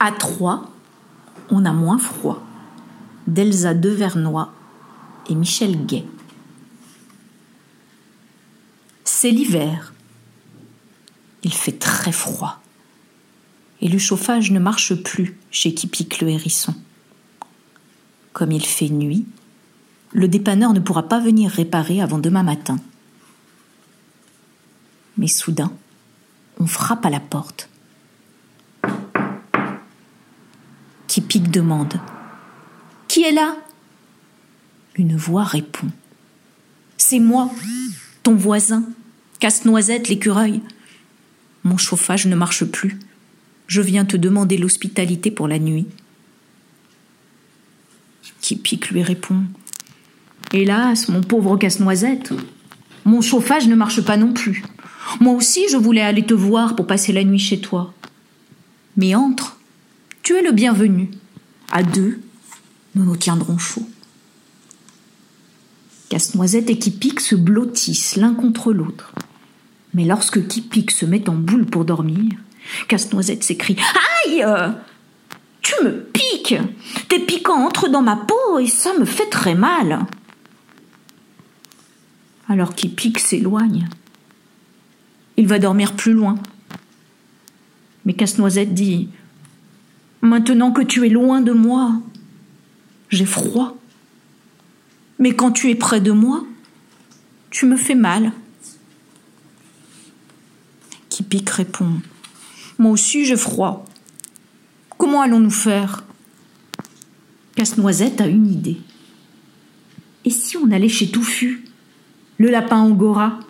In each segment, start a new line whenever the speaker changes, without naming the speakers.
À trois, on a moins froid. D'Elsa Devernois et Michel Gay. C'est l'hiver. Il fait très froid. Et le chauffage ne marche plus chez qui pique le hérisson. Comme il fait nuit, le dépanneur ne pourra pas venir réparer avant demain matin. Mais soudain, on frappe à la porte. Qui pique demande Qui est là? Une voix répond C'est moi, ton voisin, casse-noisette l'écureuil. Mon chauffage ne marche plus. Je viens te demander l'hospitalité pour la nuit. Qui pique lui répond Hélas, mon pauvre casse-noisette, mon chauffage ne marche pas non plus. Moi aussi, je voulais aller te voir pour passer la nuit chez toi. Mais entre, tu es le bienvenu. À deux, nous nous tiendrons chaud. Casse-noisette et Kipik se blottissent l'un contre l'autre. Mais lorsque Kipik se met en boule pour dormir, Casse-noisette s'écrie Aïe Tu me piques Tes piquants entrent dans ma peau et ça me fait très mal. Alors Kipik s'éloigne. Il va dormir plus loin. Mais Casse-Noisette dit Maintenant que tu es loin de moi, j'ai froid. Mais quand tu es près de moi, tu me fais mal. Kipik répond Moi aussi j'ai froid. Comment allons-nous faire? Casse-Noisette a une idée. Et si on allait chez Touffu, le lapin angora?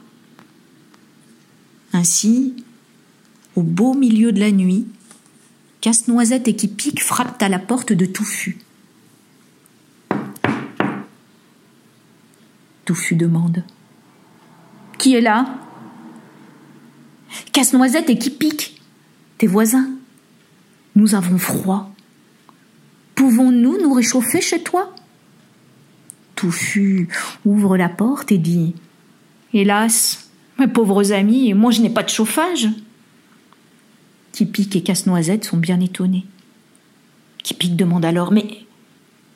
Ainsi, au beau milieu de la nuit, Casse-Noisette et qui pique frappent à la porte de Touffu. Touffu demande Qui est là? Casse-Noisette et qui pique? Tes voisins. Nous avons froid. Pouvons-nous nous réchauffer chez toi? Touffu ouvre la porte et dit Hélas, mes pauvres amis, moi je n'ai pas de chauffage. Typique et Casse-Noisette sont bien étonnés. Typique demande alors Mais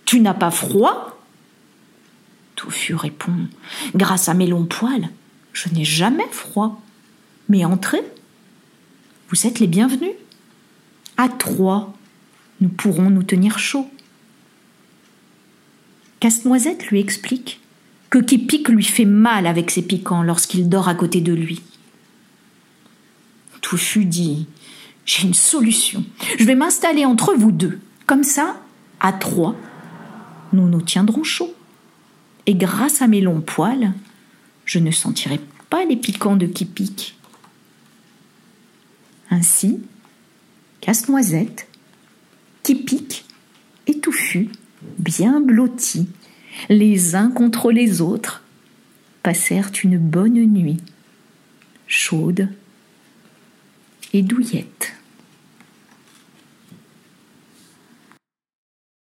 tu n'as pas froid? Touffu répond Grâce à mes longs poils, je n'ai jamais froid. Mais entrez, vous êtes les bienvenus. À trois, nous pourrons nous tenir chaud. Casse-Noisette lui explique que Kipik lui fait mal avec ses piquants lorsqu'il dort à côté de lui. Touffu dit J'ai une solution. Je vais m'installer entre vous deux. Comme ça, à trois, nous nous tiendrons chaud. Et grâce à mes longs poils, je ne sentirai pas les piquants de Kipik. Ainsi, Casse-Noisette, Kipik et Touffu, bien blottis, les uns contre les autres, passèrent une bonne nuit, chaude et douillette.